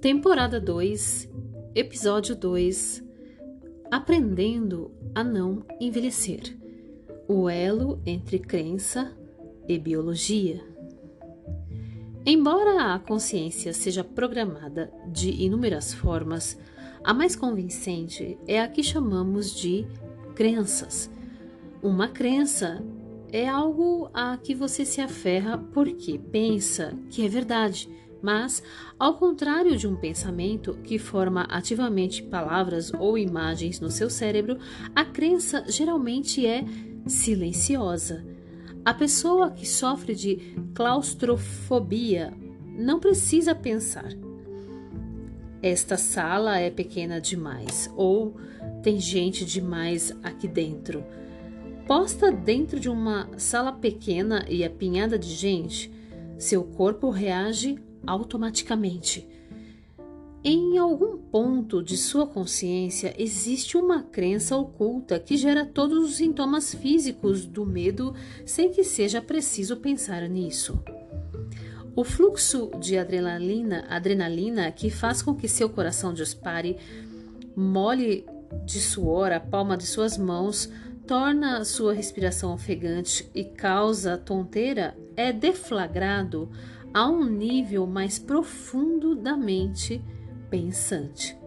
Temporada 2, Episódio 2 Aprendendo a não envelhecer o elo entre crença e biologia. Embora a consciência seja programada de inúmeras formas, a mais convincente é a que chamamos de crenças. Uma crença é algo a que você se aferra porque pensa que é verdade, mas, ao contrário de um pensamento que forma ativamente palavras ou imagens no seu cérebro, a crença geralmente é silenciosa. A pessoa que sofre de claustrofobia não precisa pensar. Esta sala é pequena demais ou tem gente demais aqui dentro. Posta dentro de uma sala pequena e apinhada de gente, seu corpo reage automaticamente. Em algum ponto de sua consciência existe uma crença oculta que gera todos os sintomas físicos do medo sem que seja preciso pensar nisso. O fluxo de adrenalina, adrenalina que faz com que seu coração dispare, mole de suor a palma de suas mãos, torna sua respiração ofegante e causa tonteira, é deflagrado a um nível mais profundo da mente pensante.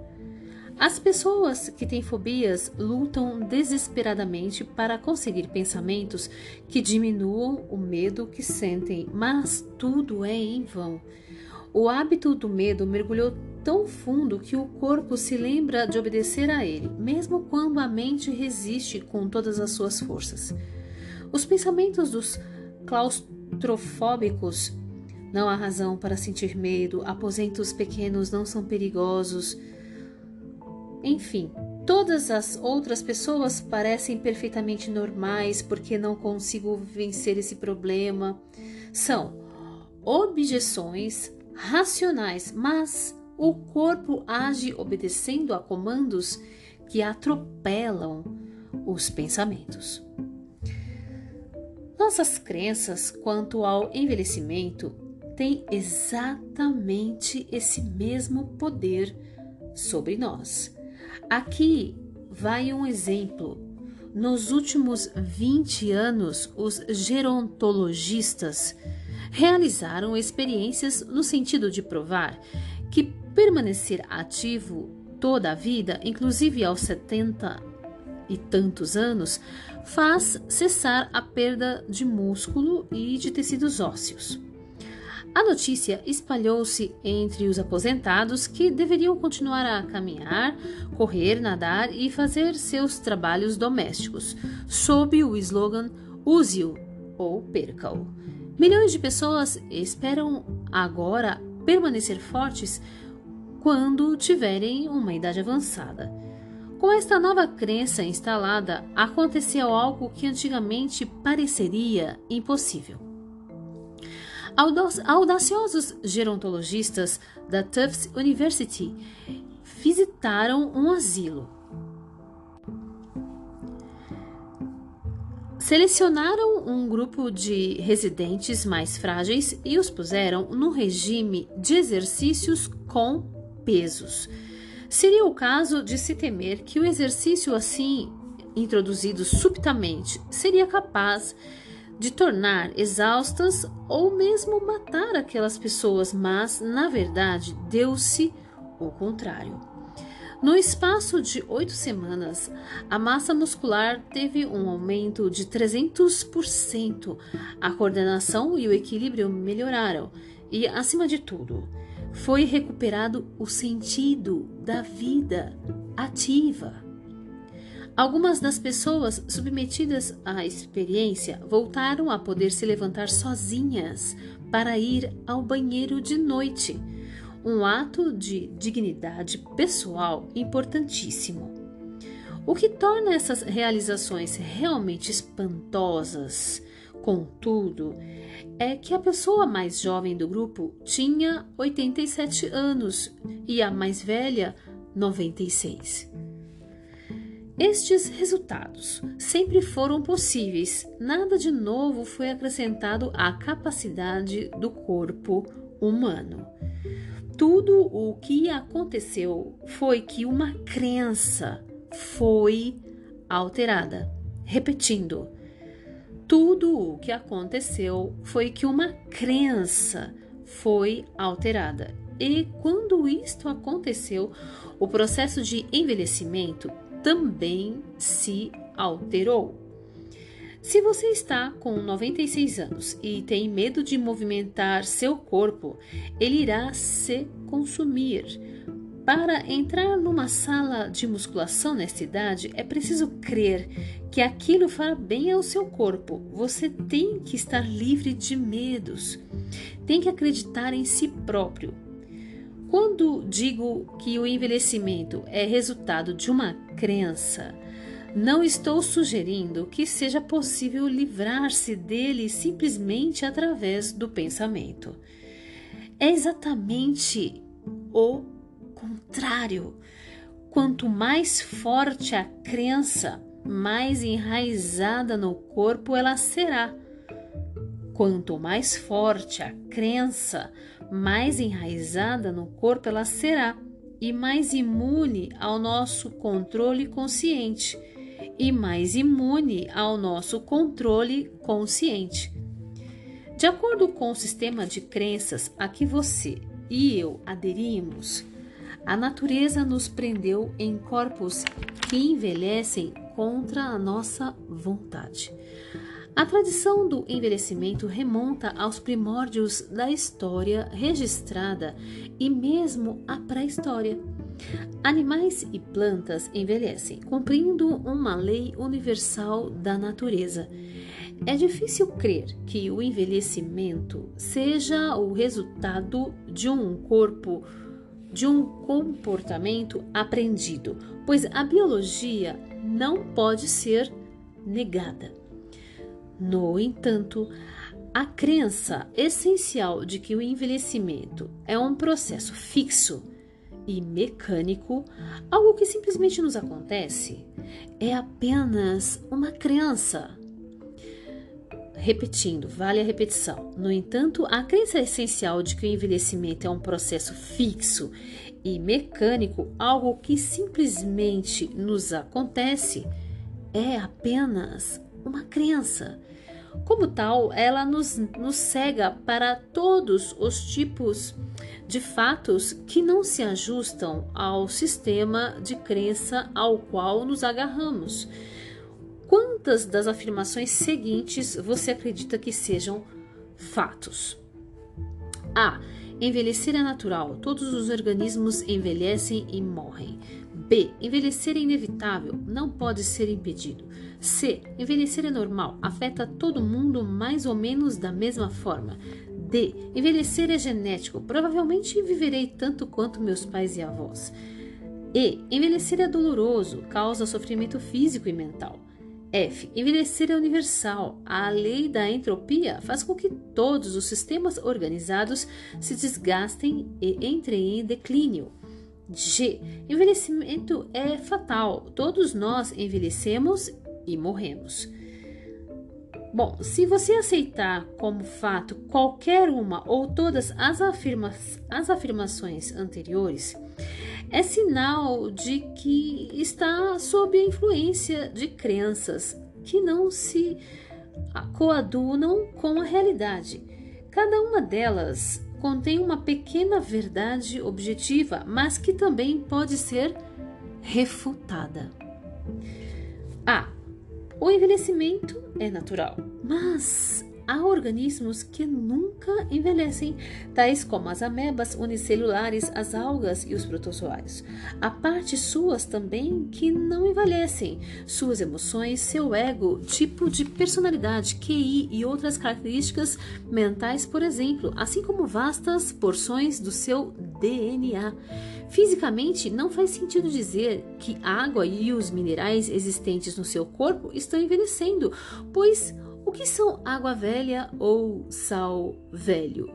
As pessoas que têm fobias lutam desesperadamente para conseguir pensamentos que diminuam o medo que sentem, mas tudo é em vão. O hábito do medo mergulhou tão fundo que o corpo se lembra de obedecer a ele, mesmo quando a mente resiste com todas as suas forças. Os pensamentos dos claustrofóbicos não há razão para sentir medo, aposentos pequenos não são perigosos. Enfim, todas as outras pessoas parecem perfeitamente normais porque não consigo vencer esse problema. São objeções racionais, mas o corpo age obedecendo a comandos que atropelam os pensamentos. Nossas crenças quanto ao envelhecimento tem exatamente esse mesmo poder sobre nós. Aqui vai um exemplo. Nos últimos 20 anos, os gerontologistas realizaram experiências no sentido de provar que permanecer ativo toda a vida, inclusive aos 70 e tantos anos, faz cessar a perda de músculo e de tecidos ósseos. A notícia espalhou-se entre os aposentados que deveriam continuar a caminhar, correr, nadar e fazer seus trabalhos domésticos, sob o slogan Use-o ou perca-o. Milhões de pessoas esperam agora permanecer fortes quando tiverem uma idade avançada. Com esta nova crença instalada, aconteceu algo que antigamente pareceria impossível. Audaciosos gerontologistas da Tufts University visitaram um asilo. Selecionaram um grupo de residentes mais frágeis e os puseram no regime de exercícios com pesos. Seria o caso de se temer que o exercício assim introduzido subitamente seria capaz de de tornar exaustas ou mesmo matar aquelas pessoas, mas na verdade deu-se o contrário. No espaço de oito semanas, a massa muscular teve um aumento de 300%, a coordenação e o equilíbrio melhoraram e, acima de tudo, foi recuperado o sentido da vida ativa. Algumas das pessoas submetidas à experiência voltaram a poder se levantar sozinhas para ir ao banheiro de noite, um ato de dignidade pessoal importantíssimo. O que torna essas realizações realmente espantosas, contudo, é que a pessoa mais jovem do grupo tinha 87 anos e a mais velha 96. Estes resultados sempre foram possíveis, nada de novo foi acrescentado à capacidade do corpo humano. Tudo o que aconteceu foi que uma crença foi alterada. Repetindo, tudo o que aconteceu foi que uma crença foi alterada. E quando isto aconteceu, o processo de envelhecimento também se alterou. Se você está com 96 anos e tem medo de movimentar seu corpo, ele irá se consumir. Para entrar numa sala de musculação nesta idade, é preciso crer que aquilo fará bem ao seu corpo. Você tem que estar livre de medos. Tem que acreditar em si próprio. Quando digo que o envelhecimento é resultado de uma crença, não estou sugerindo que seja possível livrar-se dele simplesmente através do pensamento. É exatamente o contrário. Quanto mais forte a crença, mais enraizada no corpo ela será. Quanto mais forte a crença, mais enraizada no corpo ela será e mais imune ao nosso controle consciente e mais imune ao nosso controle consciente. De acordo com o sistema de crenças a que você e eu aderimos, a natureza nos prendeu em corpos que envelhecem contra a nossa vontade. A tradição do envelhecimento remonta aos primórdios da história registrada e mesmo à pré-história. Animais e plantas envelhecem, cumprindo uma lei universal da natureza. É difícil crer que o envelhecimento seja o resultado de um corpo, de um comportamento aprendido, pois a biologia não pode ser negada. No entanto, a crença essencial de que o envelhecimento é um processo fixo e mecânico, algo que simplesmente nos acontece, é apenas uma crença. Repetindo, vale a repetição. No entanto, a crença essencial de que o envelhecimento é um processo fixo e mecânico, algo que simplesmente nos acontece, é apenas uma crença. Como tal, ela nos, nos cega para todos os tipos de fatos que não se ajustam ao sistema de crença ao qual nos agarramos. Quantas das afirmações seguintes você acredita que sejam fatos? A. Envelhecer é natural. Todos os organismos envelhecem e morrem. B. Envelhecer é inevitável, não pode ser impedido. C. Envelhecer é normal, afeta todo mundo mais ou menos da mesma forma. D. Envelhecer é genético, provavelmente viverei tanto quanto meus pais e avós. E. Envelhecer é doloroso, causa sofrimento físico e mental. F. Envelhecer é universal. A lei da entropia faz com que todos os sistemas organizados se desgastem e entrem em declínio. G. Envelhecimento é fatal. Todos nós envelhecemos e morremos. Bom, se você aceitar como fato qualquer uma ou todas as, afirma as afirmações anteriores, é sinal de que está sob a influência de crenças que não se coadunam com a realidade. Cada uma delas contém uma pequena verdade objetiva, mas que também pode ser refutada. A. O envelhecimento é natural, mas Há organismos que nunca envelhecem, tais como as amebas unicelulares, as algas e os protozoários. Há partes suas também que não envelhecem. Suas emoções, seu ego, tipo de personalidade, QI e outras características mentais, por exemplo, assim como vastas porções do seu DNA. Fisicamente, não faz sentido dizer que a água e os minerais existentes no seu corpo estão envelhecendo, pois o que são água velha ou sal velho?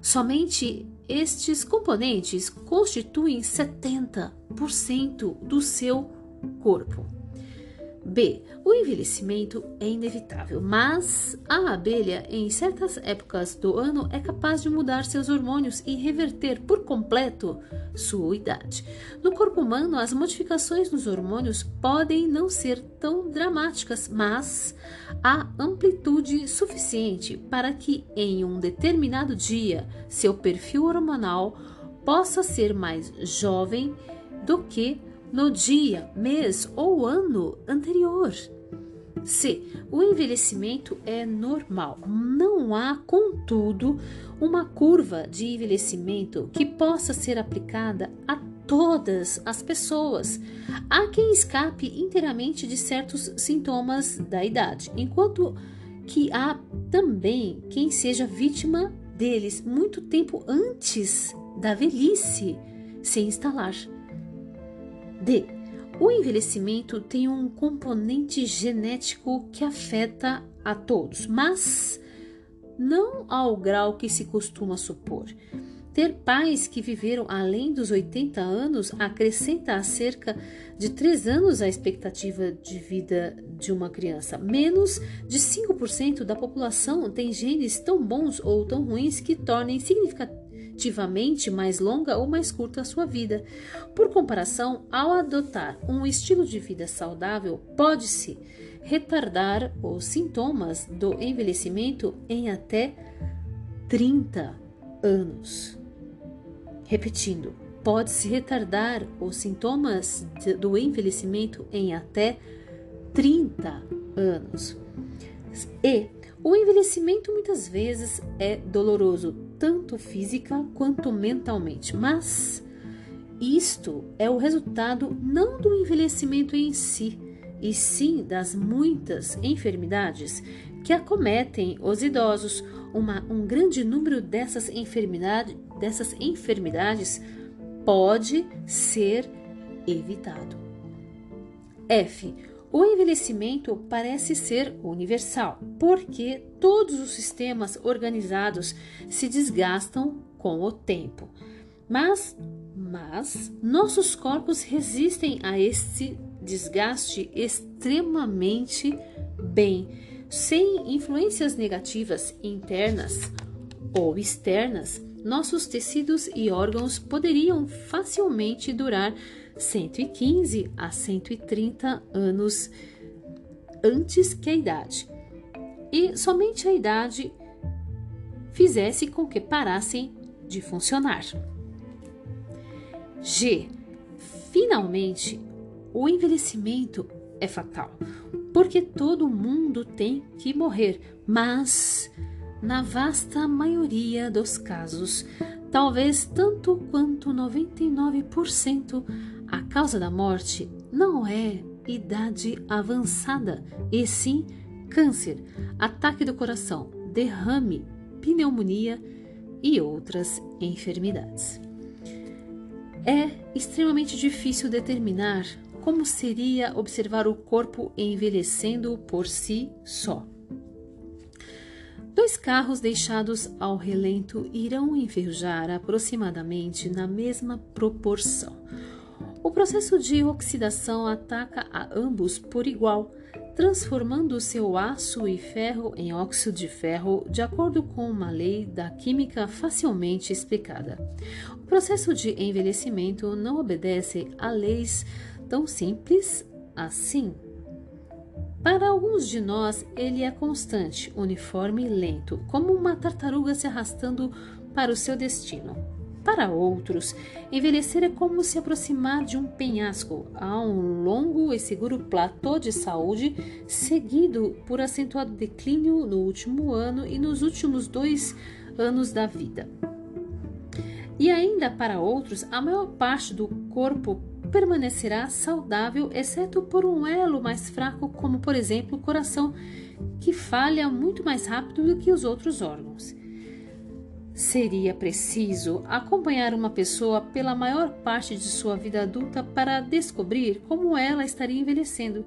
Somente estes componentes constituem 70% do seu corpo. B. O envelhecimento é inevitável, mas a abelha, em certas épocas do ano, é capaz de mudar seus hormônios e reverter por completo sua idade. No corpo humano, as modificações nos hormônios podem não ser tão dramáticas, mas há amplitude suficiente para que, em um determinado dia, seu perfil hormonal possa ser mais jovem do que no dia, mês ou ano anterior. C. O envelhecimento é normal. Não há, contudo, uma curva de envelhecimento que possa ser aplicada a todas as pessoas. Há quem escape inteiramente de certos sintomas da idade, enquanto que há também quem seja vítima deles muito tempo antes da velhice se instalar. D. O envelhecimento tem um componente genético que afeta a todos, mas não ao grau que se costuma supor. Ter pais que viveram além dos 80 anos acrescenta cerca de 3 anos a expectativa de vida de uma criança. Menos de 5% da população tem genes tão bons ou tão ruins que tornem significativo relativamente mais longa ou mais curta a sua vida. Por comparação, ao adotar um estilo de vida saudável, pode-se retardar os sintomas do envelhecimento em até 30 anos. Repetindo, pode-se retardar os sintomas do envelhecimento em até 30 anos. E o envelhecimento muitas vezes é doloroso, tanto física quanto mentalmente, mas isto é o resultado não do envelhecimento em si, e sim das muitas enfermidades que acometem os idosos. Uma, um grande número dessas, enfermidade, dessas enfermidades pode ser evitado. F o envelhecimento parece ser universal, porque todos os sistemas organizados se desgastam com o tempo. Mas, mas nossos corpos resistem a este desgaste extremamente bem, sem influências negativas internas ou externas. Nossos tecidos e órgãos poderiam facilmente durar 115 a 130 anos antes que a idade. E somente a idade fizesse com que parassem de funcionar. G. Finalmente, o envelhecimento é fatal, porque todo mundo tem que morrer, mas na vasta maioria dos casos, talvez tanto quanto 99%, a causa da morte não é idade avançada, e sim câncer, ataque do coração, derrame, pneumonia e outras enfermidades. É extremamente difícil determinar como seria observar o corpo envelhecendo por si só. Dois carros deixados ao relento irão enferrujar aproximadamente na mesma proporção. O processo de oxidação ataca a ambos por igual, transformando seu aço e ferro em óxido de ferro, de acordo com uma lei da química facilmente explicada. O processo de envelhecimento não obedece a leis tão simples assim. Para alguns de nós, ele é constante, uniforme e lento, como uma tartaruga se arrastando para o seu destino. Para outros, envelhecer é como se aproximar de um penhasco a um longo e seguro platô de saúde, seguido por acentuado declínio no último ano e nos últimos dois anos da vida. E ainda para outros, a maior parte do corpo permanecerá saudável, exceto por um elo mais fraco, como por exemplo o coração, que falha muito mais rápido do que os outros órgãos. Seria preciso acompanhar uma pessoa pela maior parte de sua vida adulta para descobrir como ela estaria envelhecendo,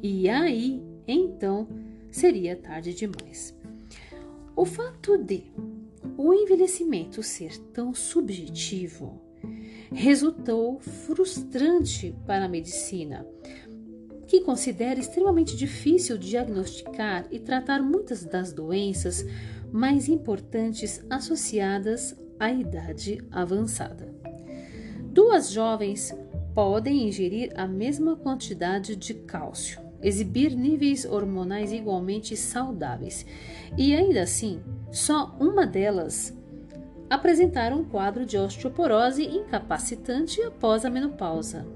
e aí, então, seria tarde demais. O fato de o envelhecimento ser tão subjetivo resultou frustrante para a medicina, que considera extremamente difícil diagnosticar e tratar muitas das doenças mais importantes associadas à idade avançada. Duas jovens podem ingerir a mesma quantidade de cálcio, exibir níveis hormonais igualmente saudáveis e ainda assim, só uma delas apresentar um quadro de osteoporose incapacitante após a menopausa.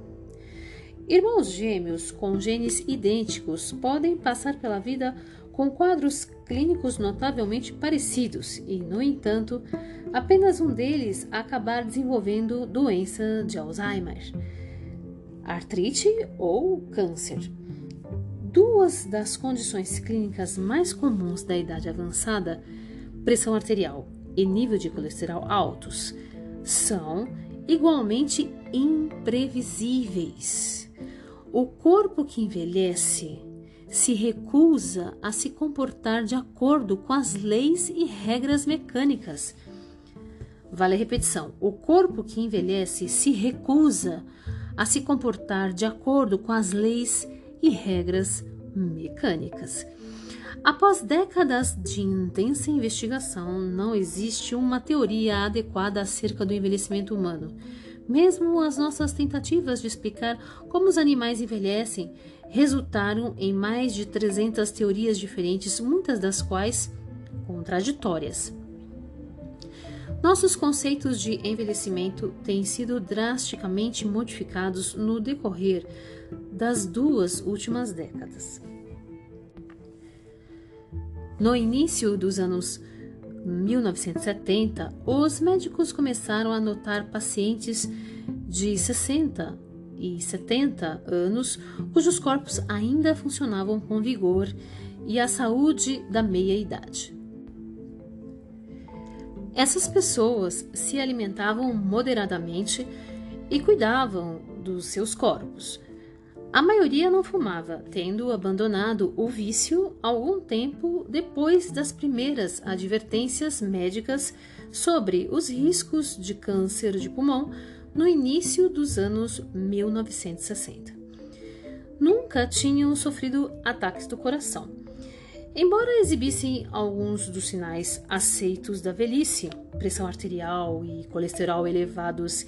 Irmãos gêmeos com genes idênticos podem passar pela vida com quadros clínicos notavelmente parecidos e, no entanto, apenas um deles acabar desenvolvendo doença de Alzheimer, artrite ou câncer. Duas das condições clínicas mais comuns da idade avançada, pressão arterial e nível de colesterol altos, são igualmente imprevisíveis. O corpo que envelhece se recusa a se comportar de acordo com as leis e regras mecânicas. Vale a repetição: o corpo que envelhece se recusa a se comportar de acordo com as leis e regras mecânicas. Após décadas de intensa investigação, não existe uma teoria adequada acerca do envelhecimento humano. Mesmo as nossas tentativas de explicar como os animais envelhecem resultaram em mais de 300 teorias diferentes, muitas das quais contraditórias. Nossos conceitos de envelhecimento têm sido drasticamente modificados no decorrer das duas últimas décadas. No início dos anos 1970, os médicos começaram a notar pacientes de 60 e 70 anos cujos corpos ainda funcionavam com vigor e a saúde da meia-idade. Essas pessoas se alimentavam moderadamente e cuidavam dos seus corpos. A maioria não fumava, tendo abandonado o vício algum tempo depois das primeiras advertências médicas sobre os riscos de câncer de pulmão no início dos anos 1960. Nunca tinham sofrido ataques do coração. Embora exibissem alguns dos sinais aceitos da velhice, pressão arterial e colesterol elevados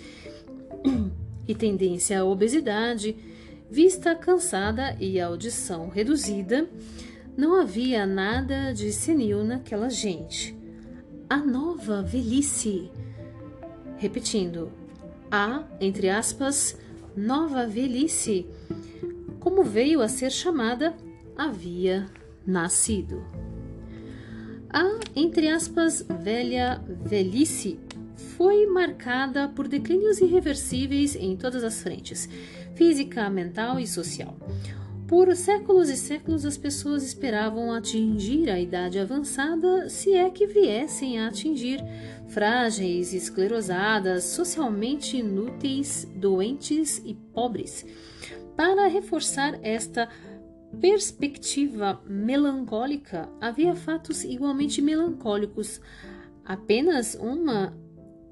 e tendência à obesidade, Vista cansada e audição reduzida, não havia nada de senil naquela gente. A nova velhice. Repetindo, a, entre aspas, nova velhice, como veio a ser chamada, havia nascido. A, entre aspas, velha velhice foi marcada por declínios irreversíveis em todas as frentes física, mental e social. Por séculos e séculos, as pessoas esperavam atingir a idade avançada, se é que viessem a atingir, frágeis, esclerosadas, socialmente inúteis, doentes e pobres. Para reforçar esta perspectiva melancólica, havia fatos igualmente melancólicos. Apenas uma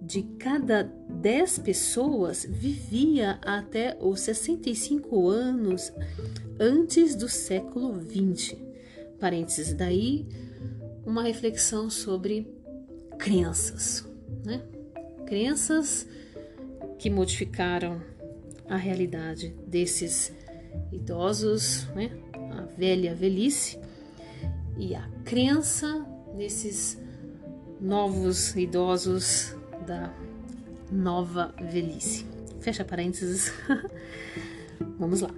de cada 10 pessoas vivia até os 65 anos antes do século 20. Parênteses, daí uma reflexão sobre crenças, né? Crenças que modificaram a realidade desses idosos, né? A velha velhice e a crença desses novos idosos da nova velhice. Fecha parênteses. Vamos lá.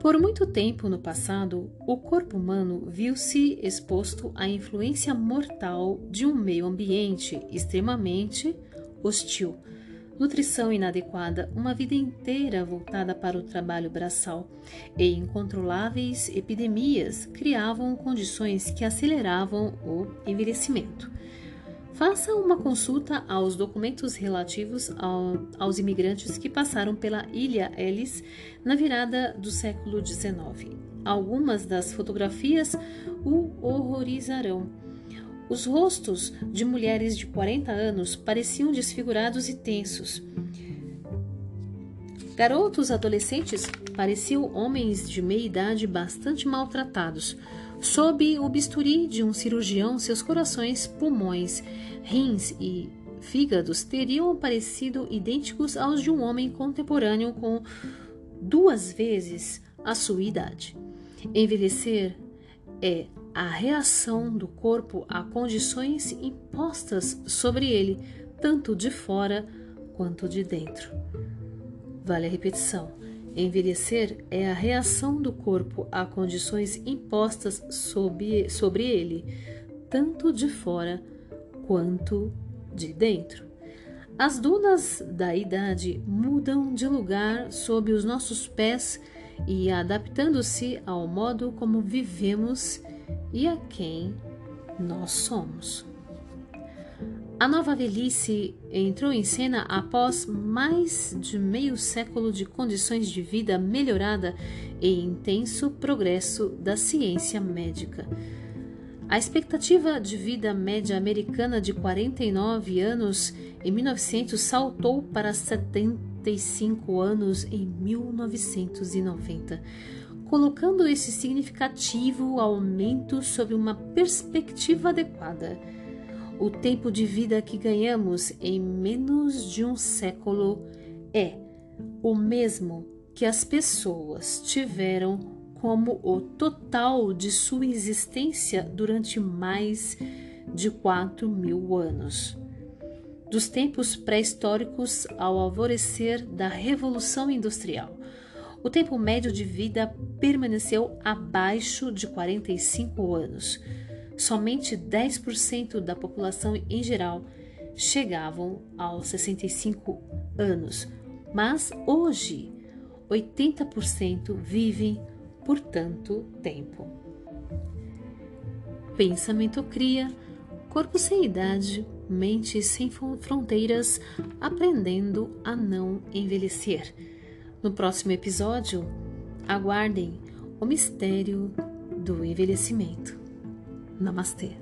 Por muito tempo no passado, o corpo humano viu-se exposto à influência mortal de um meio ambiente extremamente hostil nutrição inadequada, uma vida inteira voltada para o trabalho braçal e incontroláveis epidemias criavam condições que aceleravam o envelhecimento. Faça uma consulta aos documentos relativos ao, aos imigrantes que passaram pela Ilha Ellis na virada do século XIX. Algumas das fotografias o horrorizarão. Os rostos de mulheres de 40 anos pareciam desfigurados e tensos. Garotos adolescentes pareciam homens de meia idade bastante maltratados. Sob o bisturi de um cirurgião, seus corações, pulmões, rins e fígados teriam parecido idênticos aos de um homem contemporâneo com duas vezes a sua idade. Envelhecer é a reação do corpo a condições impostas sobre ele, tanto de fora quanto de dentro. Vale a repetição. Envelhecer é a reação do corpo a condições impostas sobre, sobre ele, tanto de fora quanto de dentro. As dunas da idade mudam de lugar sob os nossos pés e adaptando-se ao modo como vivemos e a quem nós somos. A nova velhice entrou em cena após mais de meio século de condições de vida melhorada e intenso progresso da ciência médica. A expectativa de vida média americana de 49 anos em 1900 saltou para 75 anos em 1990, colocando esse significativo aumento sob uma perspectiva adequada. O tempo de vida que ganhamos em menos de um século é o mesmo que as pessoas tiveram como o total de sua existência durante mais de 4 mil anos. Dos tempos pré-históricos ao alvorecer da Revolução Industrial, o tempo médio de vida permaneceu abaixo de 45 anos somente 10% da população em geral chegavam aos 65 anos, mas hoje 80% vivem por tanto tempo. Pensamento cria, corpo sem idade, mente sem fronteiras, aprendendo a não envelhecer. No próximo episódio, aguardem o mistério do envelhecimento. Namastê.